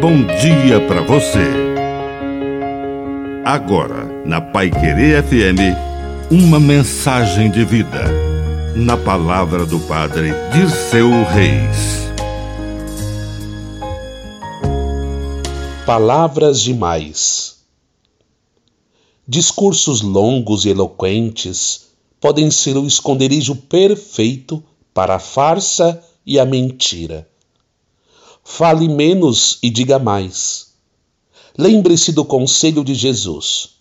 bom dia para você. Agora, na Pai Querer FM, uma mensagem de vida. Na palavra do Padre Dirceu Reis. Palavras demais. Discursos longos e eloquentes podem ser o esconderijo perfeito para a farsa e a mentira. Fale menos e diga mais. Lembre-se do conselho de Jesus.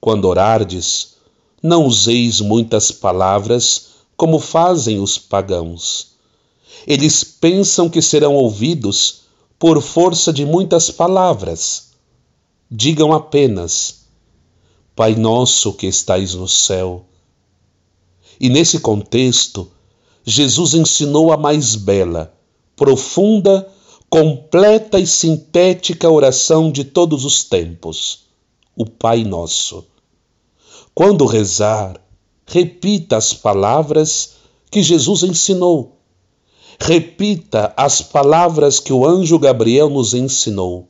Quando orardes, não useis muitas palavras como fazem os pagãos. Eles pensam que serão ouvidos por força de muitas palavras. Digam apenas: Pai nosso que estais no céu. E nesse contexto, Jesus ensinou a mais bela, profunda completa e sintética oração de todos os tempos, o Pai Nosso. Quando rezar, repita as palavras que Jesus ensinou. Repita as palavras que o anjo Gabriel nos ensinou.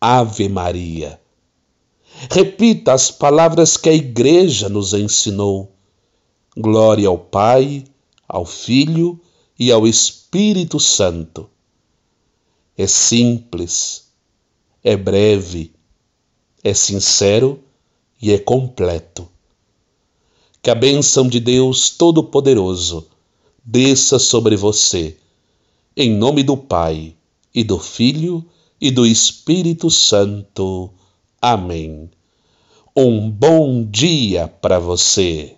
Ave Maria. Repita as palavras que a Igreja nos ensinou. Glória ao Pai, ao Filho e ao Espírito Santo é simples, é breve, é sincero e é completo. Que a bênção de Deus Todo-Poderoso desça sobre você, em nome do Pai, e do Filho, e do Espírito Santo. Amém. Um bom dia para você.